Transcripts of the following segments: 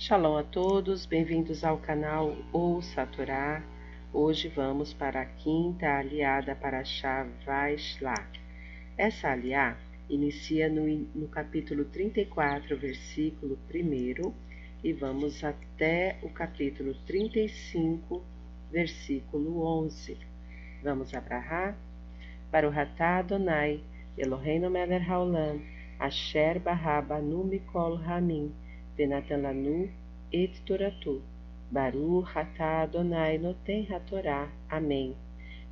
Shalom a todos, bem-vindos ao canal Ouça a Torá. Hoje vamos para a quinta aliada para Shah Vaishla. Essa aliá inicia no, no capítulo 34, versículo 1 e vamos até o capítulo 35, versículo 11. Vamos abrahar para o Ratá Adonai, Eloheinu Meler Haolam, Asher Barraba Numikol Ramin, Benatan Lanu et Toratu, Baru Hatá Adonai Noten Hatorá. Amém.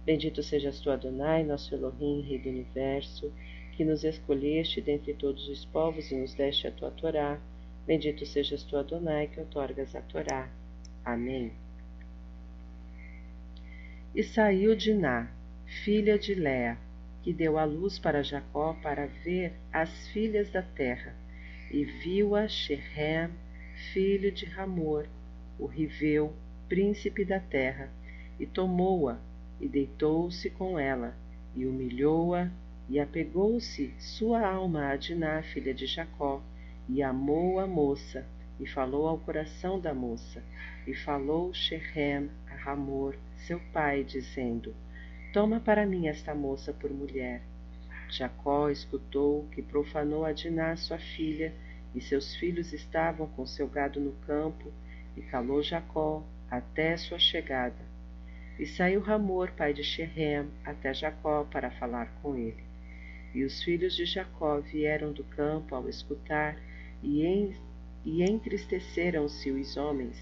Bendito sejas tu, Adonai, nosso Elohim, Rei do Universo, que nos escolheste dentre todos os povos e nos deste a tua Torá. Bendito sejas tu, Adonai, que outorgas a Torá. Amém. E saiu Diná, filha de Lea, que deu a luz para Jacó para ver as filhas da terra, e viu-a Sherem, filho de Ramor, o Riveu, príncipe da terra, e tomou-a, e deitou-se com ela, e humilhou-a, e apegou-se sua alma a Diná, filha de Jacó, e amou a moça, e falou ao coração da moça, e falou Sherem a Ramor, seu pai, dizendo: Toma para mim esta moça por mulher. Jacó escutou que profanou a Diná, sua filha, e seus filhos estavam com seu gado no campo, e calou Jacó até sua chegada. E saiu Ramor, pai de Sherem, até Jacó para falar com ele. E os filhos de Jacó vieram do campo ao escutar, e, en, e entristeceram-se os homens,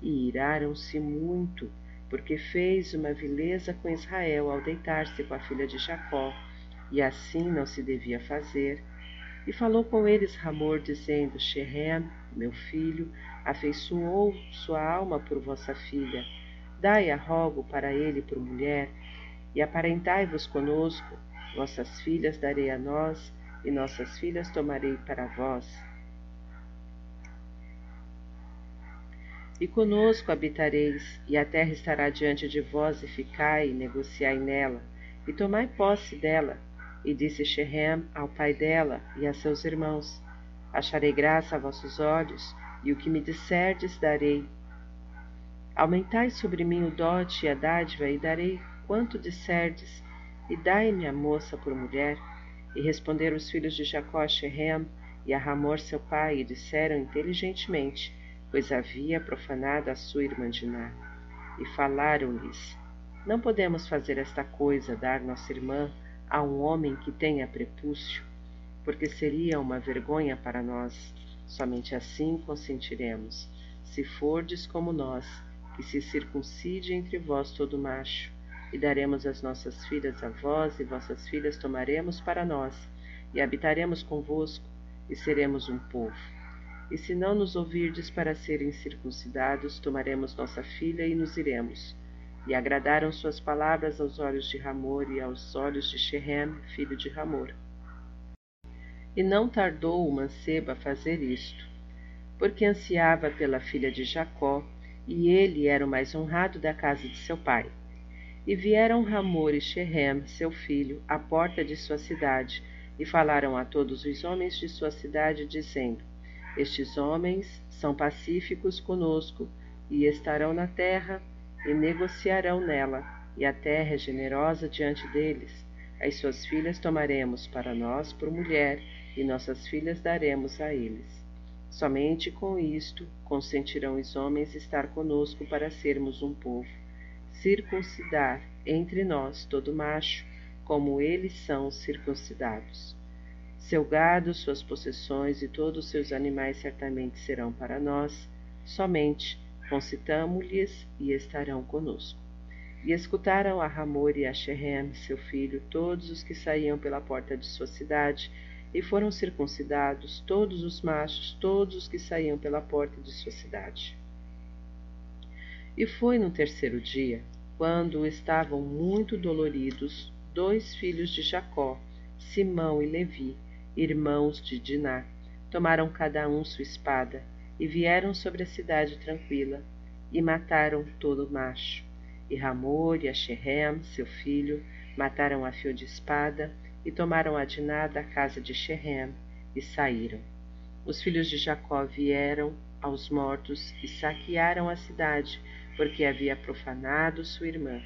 e iraram-se muito, porque fez uma vileza com Israel ao deitar-se com a filha de Jacó, e assim não se devia fazer. E falou com eles Ramor, dizendo: Sherem, meu filho, afeiçoou sua alma por vossa filha. Dai-a, rogo, para ele por mulher, e aparentai-vos conosco. Vossas filhas darei a nós, e nossas filhas tomarei para vós. E conosco habitareis, e a terra estará diante de vós, e ficai, e negociai nela, e tomai posse dela. E disse Sherem ao pai dela e a seus irmãos: Acharei graça a vossos olhos, e o que me disserdes darei. Aumentai sobre mim o dote e a dádiva, e darei quanto disserdes, e dai-me a moça por mulher. E responderam os filhos de Jacó a Sherem e a Ramor seu pai, e disseram inteligentemente: pois havia profanado a sua irmã Diná. E falaram-lhes: Não podemos fazer esta coisa, dar nossa irmã a um homem que tenha prepúcio, porque seria uma vergonha para nós. Somente assim consentiremos, se fordes como nós, que se circuncide entre vós todo macho, e daremos as nossas filhas a vós, e vossas filhas tomaremos para nós, e habitaremos convosco, e seremos um povo. E se não nos ouvirdes para serem circuncidados, tomaremos nossa filha e nos iremos. E agradaram suas palavras aos olhos de Ramor e aos olhos de Sherem, filho de Ramor. E não tardou o mancebo a fazer isto, porque ansiava pela filha de Jacó, e ele era o mais honrado da casa de seu pai. E vieram Ramor e Sherem, seu filho, à porta de sua cidade, e falaram a todos os homens de sua cidade, dizendo: estes homens são pacíficos conosco e estarão na terra e negociarão nela, e a terra é generosa diante deles. As suas filhas tomaremos para nós por mulher, e nossas filhas daremos a eles. Somente com isto consentirão os homens estar conosco para sermos um povo, circuncidar entre nós todo macho, como eles são circuncidados. Seu gado, suas possessões e todos os seus animais certamente serão para nós, somente concitamo-lhes e estarão conosco. E escutaram a Ramor e a Sherem, seu filho, todos os que saíam pela porta de sua cidade, e foram circuncidados todos os machos, todos os que saíam pela porta de sua cidade. E foi no terceiro dia, quando estavam muito doloridos, dois filhos de Jacó, Simão e Levi, irmãos de Diná, tomaram cada um sua espada e vieram sobre a cidade tranquila e mataram todo o macho. E Ramor e Sherem, seu filho, mataram a fio de espada e tomaram a Diná da casa de Sherem e saíram. Os filhos de Jacó vieram aos mortos e saquearam a cidade, porque havia profanado sua irmã.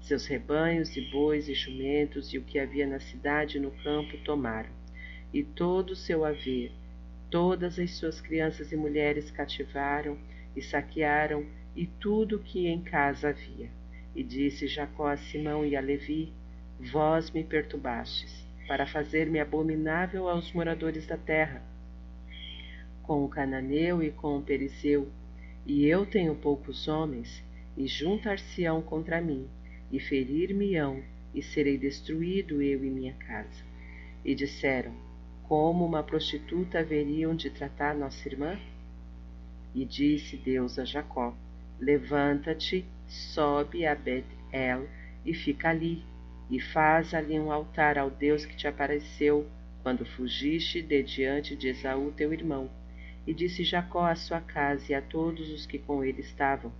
Seus rebanhos e bois e jumentos e o que havia na cidade e no campo tomaram, e todo o seu haver, todas as suas crianças e mulheres cativaram e saquearam, e tudo que em casa havia. E disse Jacó a Simão e a Levi: Vós me perturbastes, para fazer-me abominável aos moradores da terra, com o cananeu e com o periceu, e eu tenho poucos homens, e juntar-se-ão contra mim, e ferir-me-ão, e serei destruído eu e minha casa. E disseram: Como uma prostituta haveriam de tratar nossa irmã? E disse Deus a Jacó: Levanta-te, sobe a Bet-El e fica ali, e faz ali um altar ao Deus que te apareceu quando fugiste de diante de Esaú teu irmão. E disse Jacó à sua casa e a todos os que com ele estavam: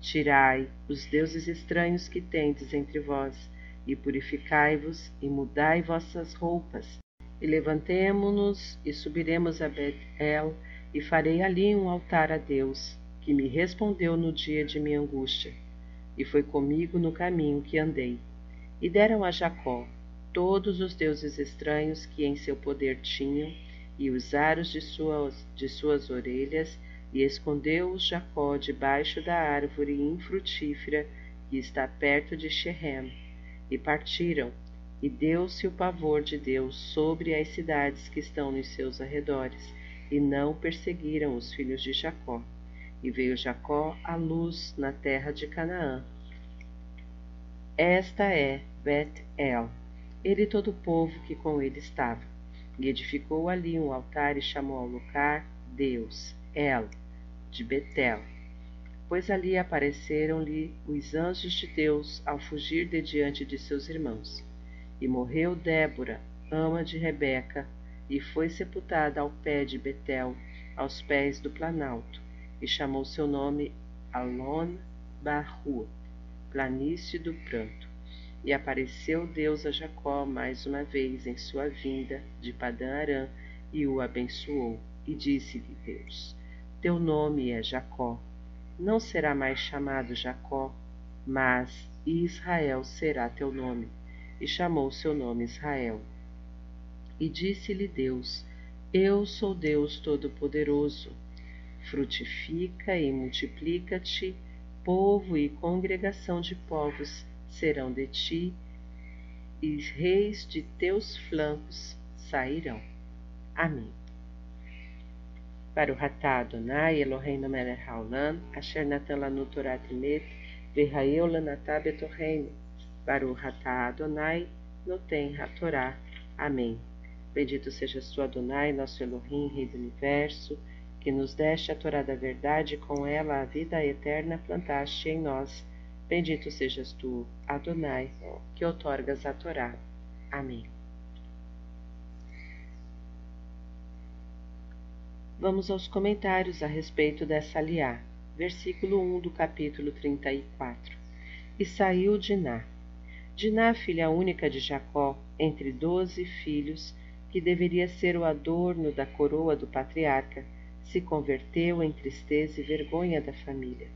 Tirai os deuses estranhos que tendes entre vós, e purificai-vos, e mudai vossas roupas, e levantemo-nos e subiremos a Bet-El, e farei ali um altar a Deus, que me respondeu no dia de minha angústia, e foi comigo no caminho que andei. E deram a Jacó todos os deuses estranhos que em seu poder tinham, e os aros de suas, de suas orelhas, e escondeu-os Jacó debaixo da árvore infrutífera que está perto de Shechem. E partiram, e deu-se o pavor de Deus sobre as cidades que estão nos seus arredores, e não perseguiram os filhos de Jacó. E veio Jacó à luz na terra de Canaã. Esta é Bet-El, ele e todo o povo que com ele estava. E edificou ali um altar e chamou ao lugar Deus, El, de Betel, pois ali apareceram-lhe os anjos de Deus ao fugir de diante de seus irmãos. E morreu Débora, ama de Rebeca, e foi sepultada ao pé de Betel, aos pés do planalto, e chamou seu nome Alon Barru, planície do pranto. E apareceu Deus a Jacó mais uma vez em sua vinda de Padã Arã, e o abençoou, e disse-lhe Deus: teu nome é Jacó. Não será mais chamado Jacó, mas Israel será teu nome. E chamou seu nome Israel. E disse-lhe Deus: Eu sou Deus Todo-Poderoso. Frutifica e multiplica-te, povo e congregação de povos serão de ti, e reis de teus flancos sairão. Amém. Baruch atah Adonai Eloheinu melech haolam, asher natan lanu Torah emet, v'hayeu lanatah betorreinu. Baruch atah Adonai noten hatorá. Amém. Bendito sejas tu, Adonai, nosso Elohim, Rei do Universo, que nos deste a Torá da verdade com ela a vida eterna plantaste em nós. Bendito sejas tu, Adonai, que outorgas a Torá. Amém. Vamos aos comentários a respeito dessa aliá. Versículo 1 do capítulo 34. E saiu Diná. Diná, filha única de Jacó, entre doze filhos, que deveria ser o adorno da coroa do patriarca, se converteu em tristeza e vergonha da família.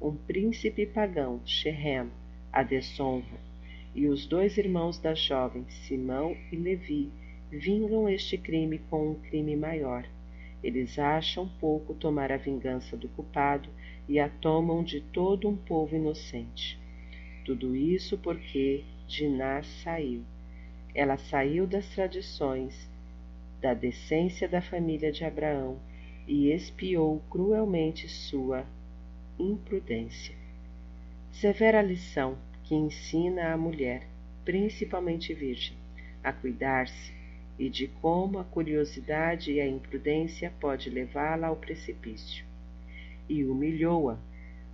Um príncipe pagão, Shechem, a desonra, e os dois irmãos da jovem, Simão e Levi, vingam este crime com um crime maior eles acham pouco tomar a vingança do culpado e a tomam de todo um povo inocente. Tudo isso porque Diná saiu. Ela saiu das tradições, da decência da família de Abraão e espiou cruelmente sua imprudência. Severa lição que ensina a mulher, principalmente virgem, a cuidar-se, e de como a curiosidade e a imprudência pode levá-la ao precipício. E humilhou-a.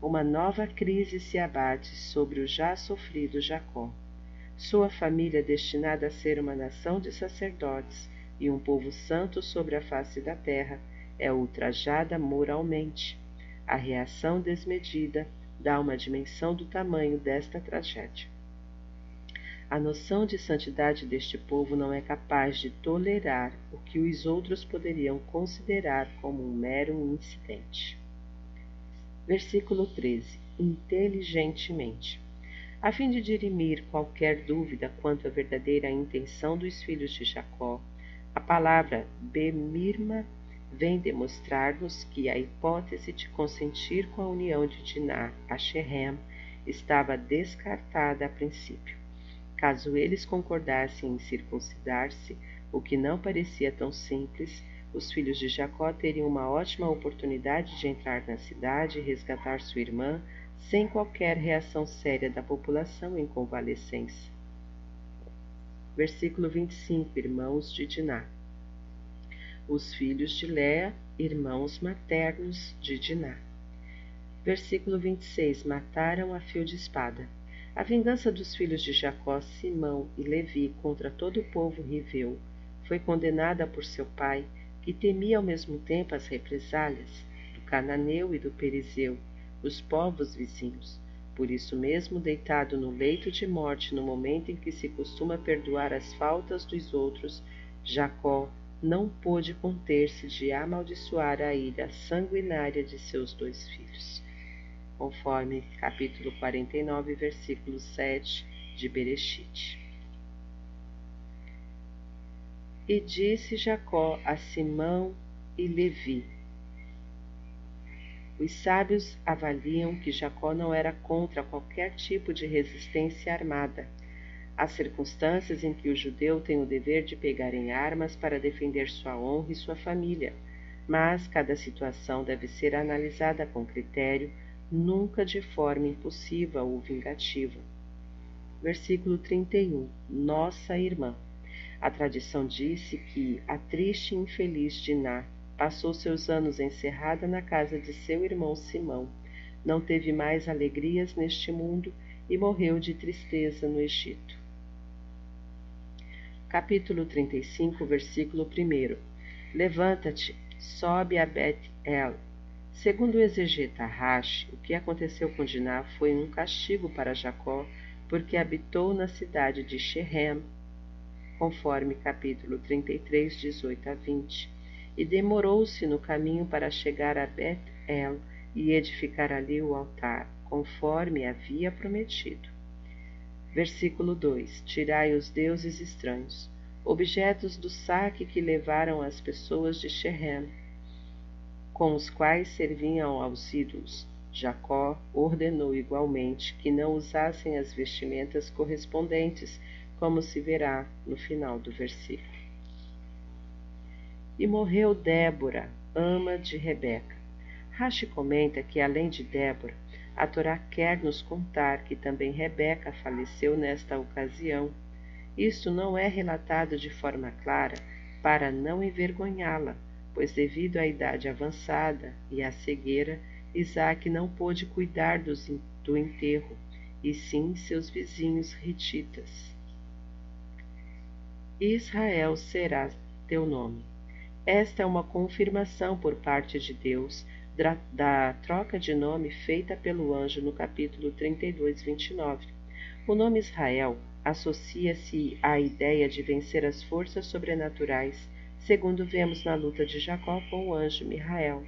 Uma nova crise se abate sobre o já sofrido Jacó. Sua família, destinada a ser uma nação de sacerdotes e um povo santo sobre a face da terra, é ultrajada moralmente. A reação desmedida dá uma dimensão do tamanho desta tragédia. A noção de santidade deste povo não é capaz de tolerar o que os outros poderiam considerar como um mero incidente. Versículo 13: Inteligentemente. A fim de dirimir qualquer dúvida quanto à verdadeira intenção dos filhos de Jacó, a palavra Bemirma vem demonstrar-nos que a hipótese de consentir com a união de Diná a Shechem estava descartada a princípio. Caso eles concordassem em circuncidar-se, o que não parecia tão simples, os filhos de Jacó teriam uma ótima oportunidade de entrar na cidade e resgatar sua irmã sem qualquer reação séria da população em convalescência. Versículo 25 Irmãos de Diná Os filhos de Léa, irmãos maternos de Diná. Versículo 26 Mataram a fio de espada. A vingança dos filhos de Jacó, Simão e Levi contra todo o povo riveu foi condenada por seu pai, que temia ao mesmo tempo as represálias do cananeu e do perizeu, os povos vizinhos. Por isso mesmo, deitado no leito de morte no momento em que se costuma perdoar as faltas dos outros, Jacó não pôde conter-se de amaldiçoar a ira sanguinária de seus dois filhos conforme capítulo 49, versículo 7 de Bereshit. E disse Jacó a Simão e Levi: Os sábios avaliam que Jacó não era contra qualquer tipo de resistência armada. Há circunstâncias em que o judeu tem o dever de pegar em armas para defender sua honra e sua família, mas cada situação deve ser analisada com critério nunca de forma impulsiva ou vingativa. Versículo 31. Nossa irmã. A tradição disse que a triste e infeliz Diná passou seus anos encerrada na casa de seu irmão Simão, não teve mais alegrias neste mundo e morreu de tristeza no Egito. Capítulo 35, versículo 1. Levanta-te, sobe a Bet-El, Segundo o exegeta Rashi, o que aconteceu com Diná foi um castigo para Jacó, porque habitou na cidade de Shechem, conforme capítulo 33, 18 a 20, e demorou-se no caminho para chegar a Bet-El e edificar ali o altar, conforme havia prometido. Versículo 2: Tirai os deuses estranhos, objetos do saque que levaram as pessoas de Shechem, com os quais serviam aos ídolos. Jacó ordenou igualmente que não usassem as vestimentas correspondentes, como se verá no final do versículo. E morreu Débora, ama de Rebeca. Rashi comenta que, além de Débora, a Torá quer nos contar que também Rebeca faleceu nesta ocasião. Isto não é relatado de forma clara para não envergonhá-la, pois devido à idade avançada e à cegueira, Isaac não pôde cuidar do enterro, e sim seus vizinhos retitas. Israel será teu nome. Esta é uma confirmação por parte de Deus da, troca de nome feita pelo anjo no capítulo 32, 29. O nome Israel associa-se à ideia de vencer as forças sobrenaturais segundo vemos na luta de Jacó com o anjo Mihael.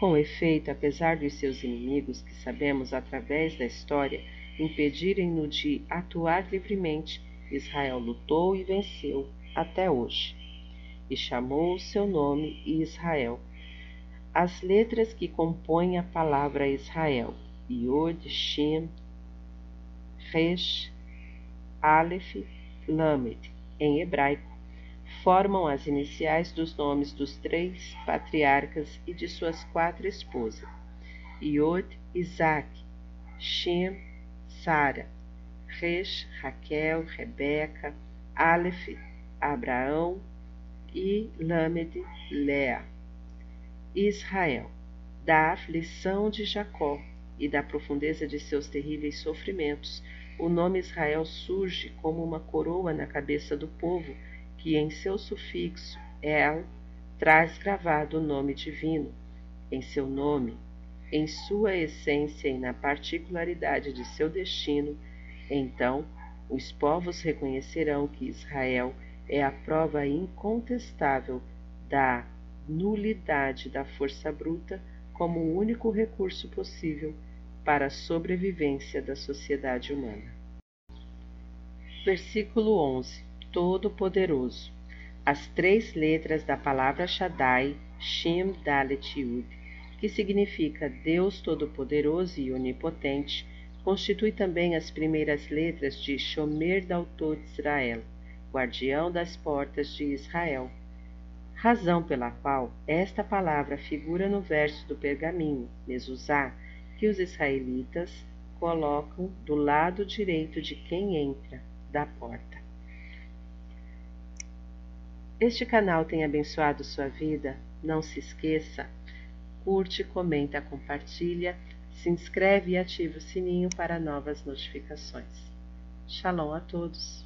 Com efeito, apesar dos seus inimigos, que sabemos através da história, impedirem-no de atuar livremente, Israel lutou e venceu até hoje. E chamou o seu nome Israel. As letras que compõem a palavra Israel, Yod, Shem, Resh, Aleph, Lamed, em hebraico, formam as iniciais dos nomes dos três patriarcas e de suas quatro esposas: Iod, Isaac, Shem, Sara, Resh, Raquel, Rebeca, Aleph, Abraão e Lamed, Lea. Israel, da aflição de Jacó e da profundeza de seus terríveis sofrimentos, o nome Israel surge como uma coroa na cabeça do povo que em seu sufixo El traz gravado o nome divino, em seu nome, em sua essência e na particularidade de seu destino, Então os povos reconhecerão que Israel é a prova incontestável da nulidade da força bruta como o único recurso possível para a sobrevivência da sociedade humana. Versículo 11 Todo-Poderoso As três letras da palavra Shaddai, Shem Dalet Yud, que significa Deus Todo-Poderoso e Onipotente, constitui também as primeiras letras de Shomer Daltot Israel, guardião das portas de Israel, razão pela qual esta palavra figura no verso do pergaminho, Mezuzá, que os israelitas colocam do lado direito de quem entra da porta. Este canal tem abençoado sua vida? Não se esqueça, curte, comenta, compartilha se inscreve e ativa o sininho para novas notificações. Shalom a todos!